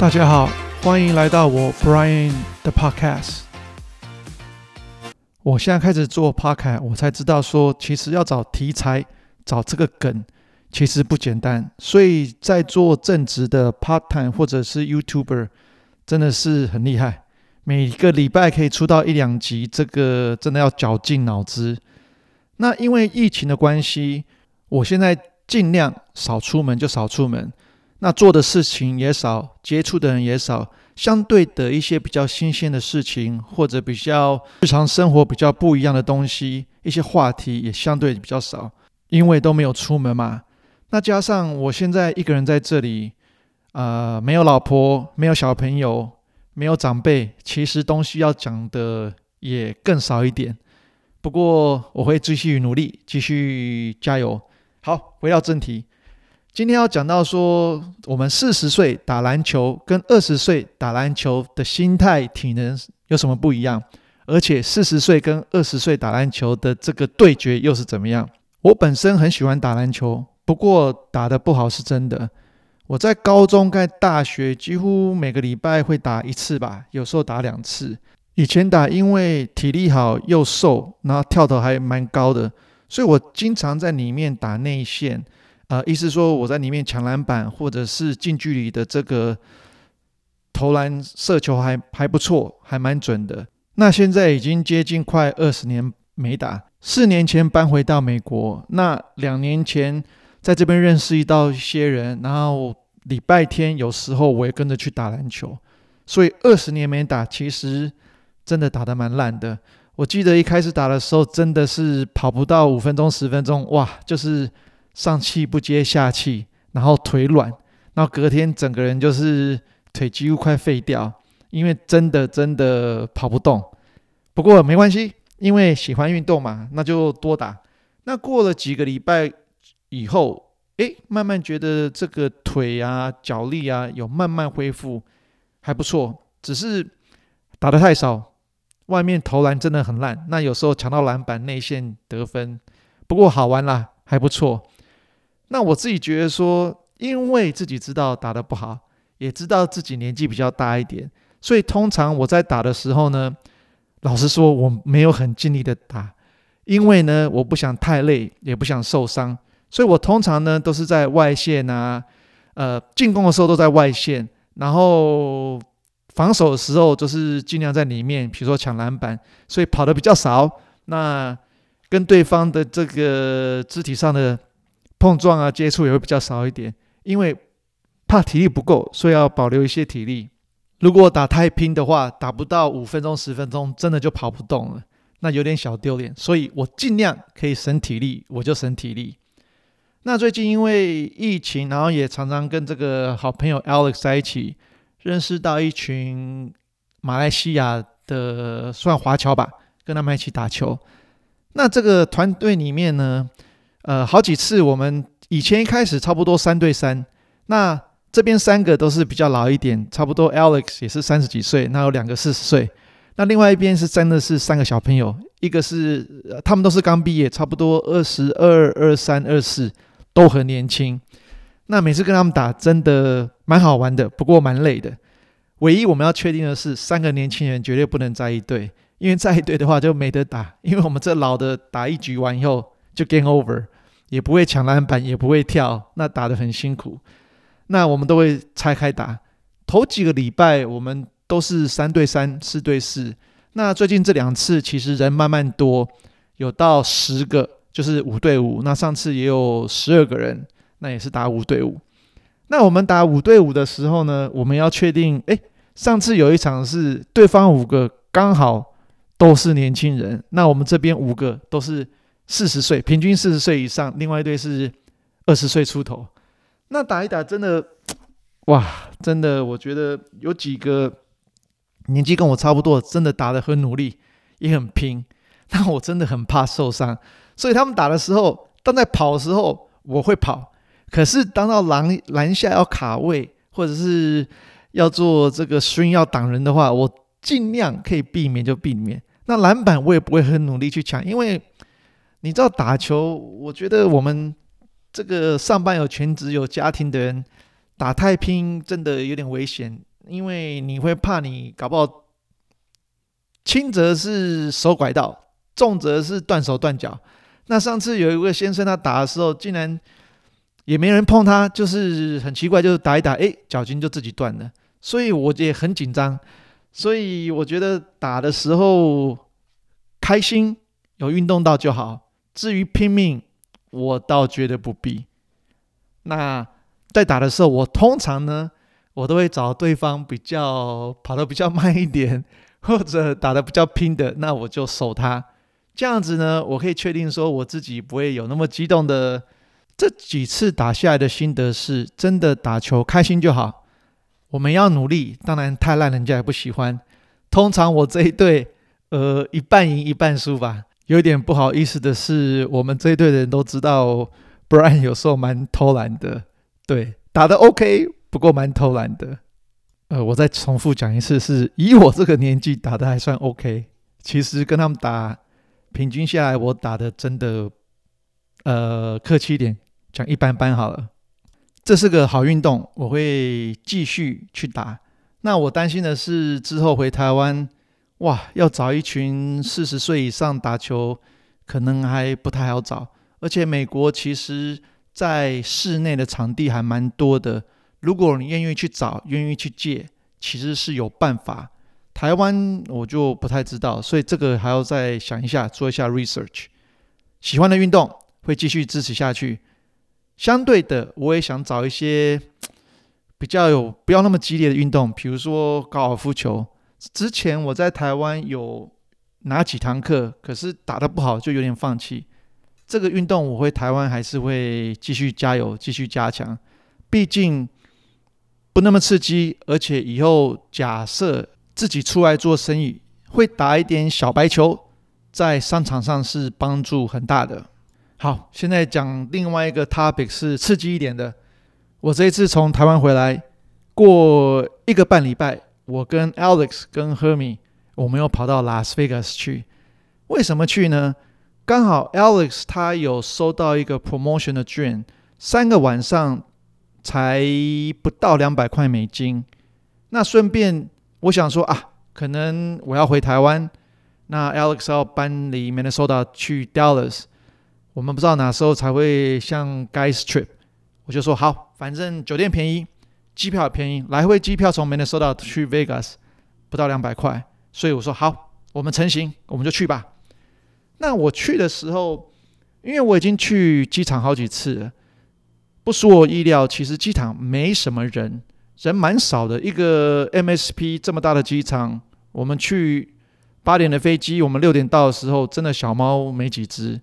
大家好，欢迎来到我 Brian 的 Podcast。我现在开始做 Podcast，我才知道说，其实要找题材、找这个梗，其实不简单。所以在做正职的 Part Time 或者是 YouTuber，真的是很厉害。每个礼拜可以出到一两集，这个真的要绞尽脑汁。那因为疫情的关系，我现在尽量少出门就少出门。那做的事情也少，接触的人也少，相对的一些比较新鲜的事情，或者比较日常生活比较不一样的东西，一些话题也相对比较少，因为都没有出门嘛。那加上我现在一个人在这里，呃，没有老婆，没有小朋友，没有长辈，其实东西要讲的也更少一点。不过我会继续努力，继续加油。好，回到正题。今天要讲到说，我们四十岁打篮球跟二十岁打篮球的心态、体能有什么不一样？而且四十岁跟二十岁打篮球的这个对决又是怎么样？我本身很喜欢打篮球，不过打得不好是真的。我在高中、在大学几乎每个礼拜会打一次吧，有时候打两次。以前打因为体力好又瘦，然后跳投还蛮高的，所以我经常在里面打内线。呃，意思说我在里面抢篮板，或者是近距离的这个投篮射球还还不错，还蛮准的。那现在已经接近快二十年没打，四年前搬回到美国，那两年前在这边认识一到一些人，然后礼拜天有时候我也跟着去打篮球，所以二十年没打，其实真的打得蛮烂的。我记得一开始打的时候，真的是跑不到五分钟十分钟，哇，就是。上气不接下气，然后腿软，然后隔天整个人就是腿几乎快废掉，因为真的真的跑不动。不过没关系，因为喜欢运动嘛，那就多打。那过了几个礼拜以后，诶，慢慢觉得这个腿啊、脚力啊有慢慢恢复，还不错。只是打得太少，外面投篮真的很烂。那有时候抢到篮板、内线得分，不过好玩啦，还不错。那我自己觉得说，因为自己知道打得不好，也知道自己年纪比较大一点，所以通常我在打的时候呢，老实说我没有很尽力的打，因为呢我不想太累，也不想受伤，所以我通常呢都是在外线啊，呃进攻的时候都在外线，然后防守的时候就是尽量在里面，比如说抢篮板，所以跑得比较少，那跟对方的这个肢体上的。碰撞啊，接触也会比较少一点，因为怕体力不够，所以要保留一些体力。如果打太拼的话，打不到五分钟、十分钟，真的就跑不动了，那有点小丢脸。所以我尽量可以省体力，我就省体力。那最近因为疫情，然后也常常跟这个好朋友 Alex 在一起，认识到一群马来西亚的算华侨吧，跟他们一起打球。那这个团队里面呢，呃，好几次我们以前一开始差不多三对三，那这边三个都是比较老一点，差不多 Alex 也是三十几岁，那有两个四十岁，那另外一边是真的是三个小朋友，一个是他们都是刚毕业，差不多二十二、二三、二四，都很年轻。那每次跟他们打真的蛮好玩的，不过蛮累的。唯一我们要确定的是，三个年轻人绝对不能在一队，因为在一队的话就没得打，因为我们这老的打一局完以后。就 game over，也不会抢篮板，也不会跳，那打得很辛苦。那我们都会拆开打。头几个礼拜我们都是三对三、四对四。那最近这两次其实人慢慢多，有到十个，就是五对五。那上次也有十二个人，那也是打五对五。那我们打五对五的时候呢，我们要确定，诶，上次有一场是对方五个刚好都是年轻人，那我们这边五个都是。四十岁，平均四十岁以上，另外一队是二十岁出头。那打一打，真的，哇，真的，我觉得有几个年纪跟我差不多，真的打得很努力，也很拼。但我真的很怕受伤，所以他们打的时候，当在跑的时候，我会跑。可是当到篮篮下要卡位，或者是要做这个 s 要挡人的话，我尽量可以避免就避免。那篮板我也不会很努力去抢，因为。你知道打球，我觉得我们这个上班有全职有家庭的人打太拼，真的有点危险。因为你会怕你搞不好轻则是手拐到，重则是断手断脚。那上次有一位先生他打的时候，竟然也没人碰他，就是很奇怪，就是打一打，哎，脚筋就自己断了。所以我也很紧张。所以我觉得打的时候开心，有运动到就好。至于拼命，我倒觉得不必。那在打的时候，我通常呢，我都会找对方比较跑得比较慢一点，或者打得比较拼的，那我就守他。这样子呢，我可以确定说我自己不会有那么激动的。这几次打下来的心得是，真的打球开心就好。我们要努力，当然太烂人家也不喜欢。通常我这一队，呃，一半赢一半输吧。有点不好意思的是，我们这一队的人都知道，Brian 有时候蛮偷懒的。对，打得 OK，不过蛮偷懒的。呃，我再重复讲一次，是以我这个年纪打得还算 OK。其实跟他们打，平均下来我打得真的，呃，客气一点讲一般般好了。这是个好运动，我会继续去打。那我担心的是之后回台湾，哇，要找一群四十岁以上打球，可能还不太好找。而且美国其实在室内的场地还蛮多的，如果你愿意去找，愿意去借，其实是有办法。台湾我就不太知道，所以这个还要再想一下，做一下 research。喜欢的运动会继续支持下去。相对的，我也想找一些比较有不要那么激烈的运动，比如说高尔夫球。之前我在台湾有拿几堂课，可是打得不好，就有点放弃。这个运动我回台湾还是会继续加油，继续加强。毕竟不那么刺激，而且以后假设自己出来做生意，会打一点小白球，在商场上是帮助很大的。好，现在讲另外一个 topic 是刺激一点的。我这一次从台湾回来，过一个半礼拜，我跟 Alex 跟 Hermy，我们又跑到 Las Vegas 去。为什么去呢？刚好 Alex 他有收到一个 promotion 的券，三个晚上才不到两百块美金。那顺便我想说啊，可能我要回台湾，那 Alex 要搬离 Minnesota 去 Dallas。我们不知道哪时候才会像 Guys Trip，我就说好，反正酒店便宜，机票也便宜，来回机票从 Minnesota 去 Vegas 不到两百块，所以我说好，我们成行，我们就去吧。那我去的时候，因为我已经去机场好几次了，不出我意料，其实机场没什么人，人蛮少的。一个 MSP 这么大的机场，我们去八点的飞机，我们六点到的时候，真的小猫没几只。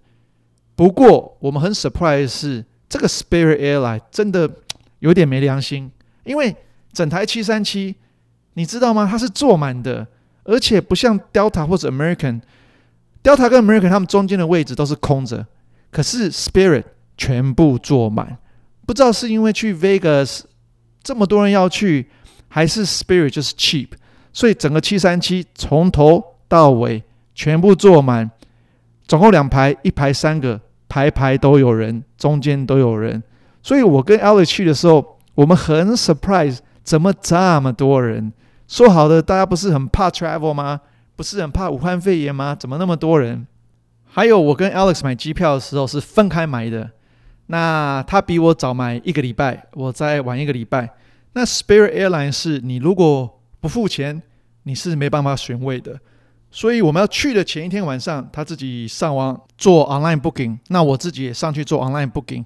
不过我们很 surprise 是，这个 Spirit Airline 真的有点没良心，因为整台七三七，你知道吗？它是坐满的，而且不像 Delta 或者 American，Delta 跟 American 他们中间的位置都是空着，可是 Spirit 全部坐满。不知道是因为去 Vegas 这么多人要去，还是 Spirit 就是 cheap，所以整个七三七从头到尾全部坐满，总共两排，一排三个。排排都有人，中间都有人，所以我跟 Alex 去的时候，我们很 surprise，怎么这么多人？说好的大家不是很怕 travel 吗？不是很怕武汉肺炎吗？怎么那么多人？还有我跟 Alex 买机票的时候是分开买的，那他比我早买一个礼拜，我再晚一个礼拜。那 Spirit Airline 是你如果不付钱，你是没办法选位的。所以我们要去的前一天晚上，他自己上网做 online booking，那我自己也上去做 online booking。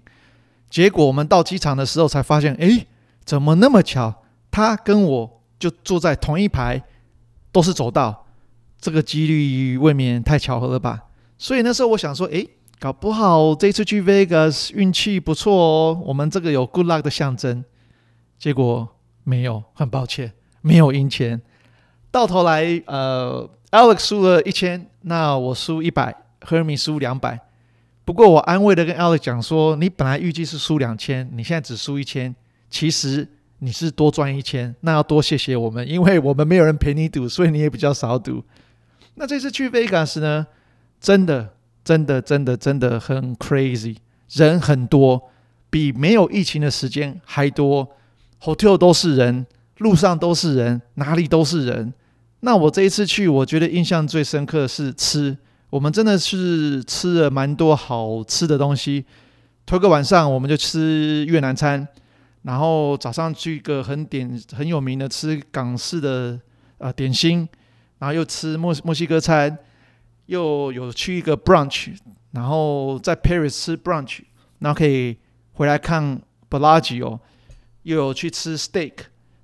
结果我们到机场的时候才发现，诶，怎么那么巧？他跟我就坐在同一排，都是走道，这个几率未免太巧合了吧？所以那时候我想说，诶，搞不好这次去 Vegas 运气不错哦，我们这个有 good luck 的象征。结果没有，很抱歉，没有赢钱。到头来，呃。Alex 输了一千，那我输一百，Hermy 输两百。不过我安慰的跟 Alex 讲说，你本来预计是输两千，你现在只输一千，其实你是多赚一千，那要多谢谢我们，因为我们没有人陪你赌，所以你也比较少赌。那这次去 Vegas 呢，真的，真的，真的，真的很 crazy，人很多，比没有疫情的时间还多，hotel 都是人路上都是人，哪里都是人。那我这一次去，我觉得印象最深刻是吃，我们真的是吃了蛮多好吃的东西。头个晚上我们就吃越南餐，然后早上去一个很点很有名的吃港式的呃点心，然后又吃墨墨西哥餐，又有去一个 brunch，然后在 Paris 吃 brunch，然后可以回来看 Bellagio，又有去吃 steak。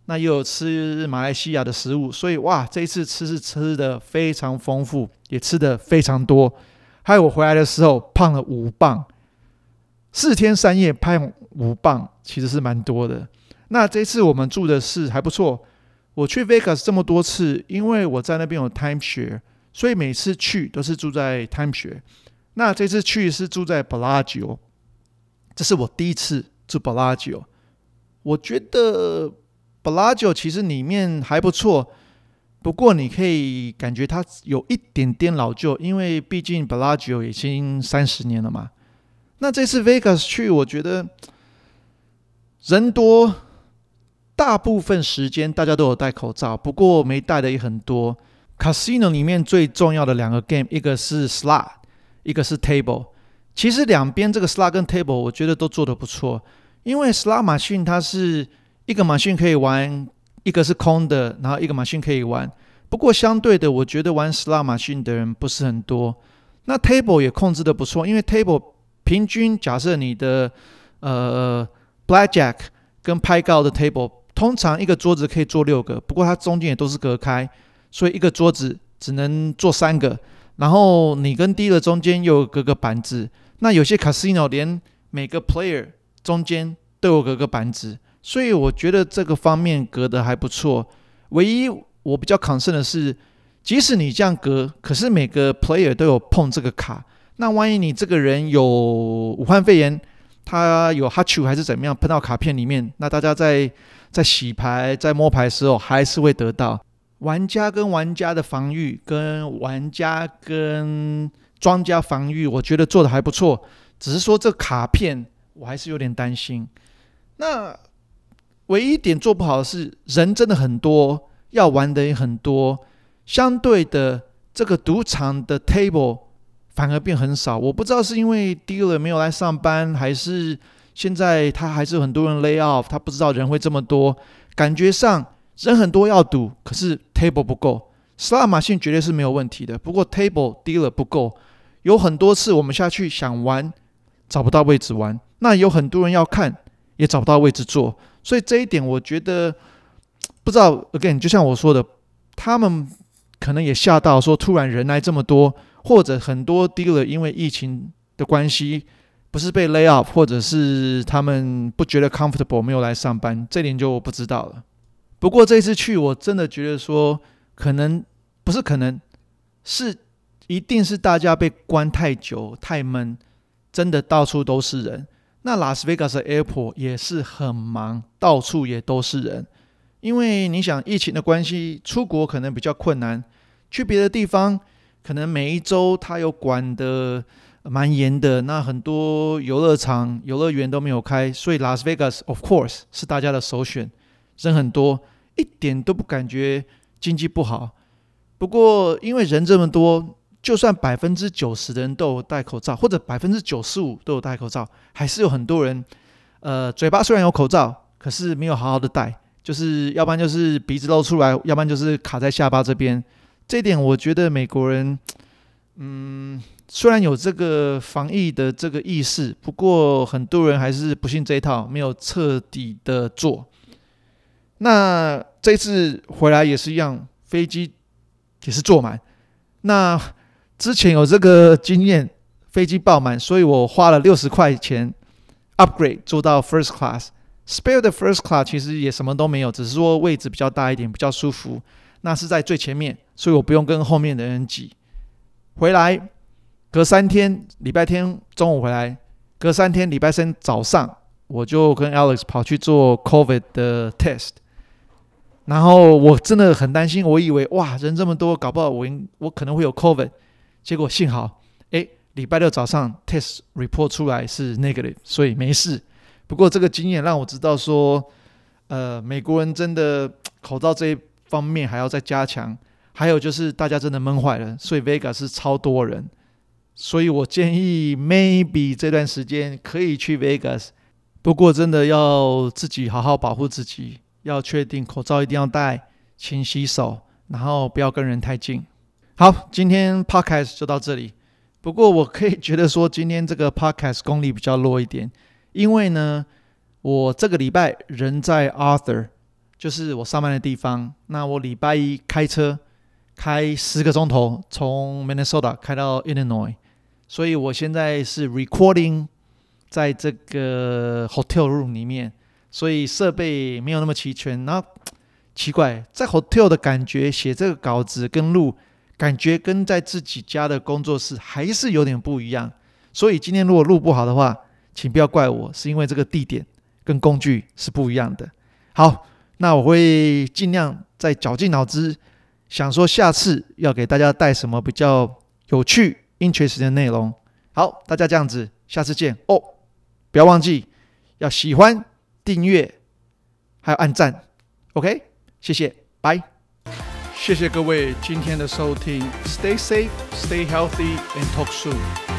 那又有吃马来西亚的食物，所以哇，这一次吃是吃的非常丰富，也吃的非常多。还有我回来的时候胖了五磅，四天三夜胖五磅，其实是蛮多的。那这次我们住的是还不错。我去 Vegas 这么多次，因为我在那边有 timeshare，所以每次去都是住在 timeshare。那这次去是住在 Bellagio，这是我第一次住 Bellagio，我觉得。Bellagio 其实里面还不错，不过你可以感觉它有一点点老旧，因为毕竟 Bellagio 已经三十年了嘛。那这次 Vegas 去，我觉得人多，大部分时间大家都有戴口罩，不过没戴的也很多。Casino 里面最重要的两个 game，一个是 Slot，一个是 Table。其实两边这个 Slot 跟 Table，我觉得都做得不错，因为 Slot 马逊它是。一个 machine 可以玩，一个是空的，然后一个 machine 可以玩。不过相对的，我觉得玩 slot 马逊的人不是很多。那 table 也控制的不错，因为 table 平均假设你的呃 blackjack 跟拍告的 table，通常一个桌子可以坐六个，不过它中间也都是隔开，所以一个桌子只能坐三个。然后你跟 dealer 中间又有隔个板子。那有些 casino 连每个 player 中间都有隔个板子。所以我觉得这个方面隔得还不错。唯一我比较 concern 的是，即使你这样隔，可是每个 player 都有碰这个卡。那万一你这个人有武汉肺炎，他有哈啾还是怎么样，喷到卡片里面，那大家在在洗牌、在摸牌时候还是会得到。玩家跟玩家的防御，跟玩家跟庄家防御，我觉得做的还不错。只是说这卡片，我还是有点担心。那。唯一一点做不好的是人真的很多，要玩的也很多，相对的这个赌场的 table 反而变很少。我不知道是因为 dealer 没有来上班，还是现在他还是很多人 lay off，他不知道人会这么多。感觉上人很多要赌，可是 table 不够。slot 马逊绝对是没有问题的，不过 table dealer 不够。有很多次我们下去想玩，找不到位置玩，那有很多人要看，也找不到位置坐。所以这一点，我觉得不知道。Again，就像我说的，他们可能也吓到，说突然人来这么多，或者很多 dealer 因为疫情的关系，不是被 lay off，或者是他们不觉得 comfortable，没有来上班，这点就不知道了。不过这次去，我真的觉得说，可能不是可能，是一定是大家被关太久太闷，真的到处都是人。那拉斯维加斯 Airport 也是很忙，到处也都是人。因为你想疫情的关系，出国可能比较困难，去别的地方可能每一周他有管得蛮严的。那很多游乐场、游乐园都没有开，所以拉斯维加斯 Of course 是大家的首选。人很多，一点都不感觉经济不好。不过因为人这么多。就算百分之九十的人都有戴口罩，或者百分之九十五都有戴口罩，还是有很多人，呃，嘴巴虽然有口罩，可是没有好好的戴，就是要不然就是鼻子露出来，要不然就是卡在下巴这边。这一点我觉得美国人，嗯，虽然有这个防疫的这个意识，不过很多人还是不信这一套，没有彻底的做。那这次回来也是一样，飞机也是坐满，那。之前有这个经验，飞机爆满，所以我花了六十块钱 upgrade 坐到 first class。Spare 的 first class 其实也什么都没有，只是说位置比较大一点，比较舒服。那是在最前面，所以我不用跟后面的人挤。回来隔三天，礼拜天中午回来，隔三天礼拜三早上，我就跟 Alex 跑去做 COVID 的 test。然后我真的很担心，我以为哇人这么多，搞不好我我可能会有 COVID。结果幸好，哎，礼拜六早上 test report 出来是 negative，所以没事。不过这个经验让我知道说，呃，美国人真的 口罩这一方面还要再加强。还有就是大家真的闷坏了，所以 Vegas 是超多人，所以我建议 maybe 这段时间可以去 Vegas，不过真的要自己好好保护自己，要确定口罩一定要戴，勤洗手，然后不要跟人太近。好，今天 Podcast 就到这里。不过我可以觉得说，今天这个 Podcast 功力比较弱一点，因为呢，我这个礼拜人在 Arthur，就是我上班的地方。那我礼拜一开车。开十个钟头，从 Minnesota 开到 Illinois，所以我现在是 recording 在这个 hotel room 里面，所以设备没有那么齐全。然后奇怪，在 hotel 的感觉写这个稿子跟录，感觉跟在自己家的工作室还是有点不一样。所以今天如果录不好的话，请不要怪我，是因为这个地点跟工具是不一样的。好，那我会尽量再绞尽脑汁。想说下次要给大家带什么比较有趣、interesting 的内容。好，大家这样子，下次见哦！不要忘记要喜欢、订阅，还有按赞。OK，谢谢，拜。谢谢各位今天的收听。Stay safe, stay healthy, and talk soon.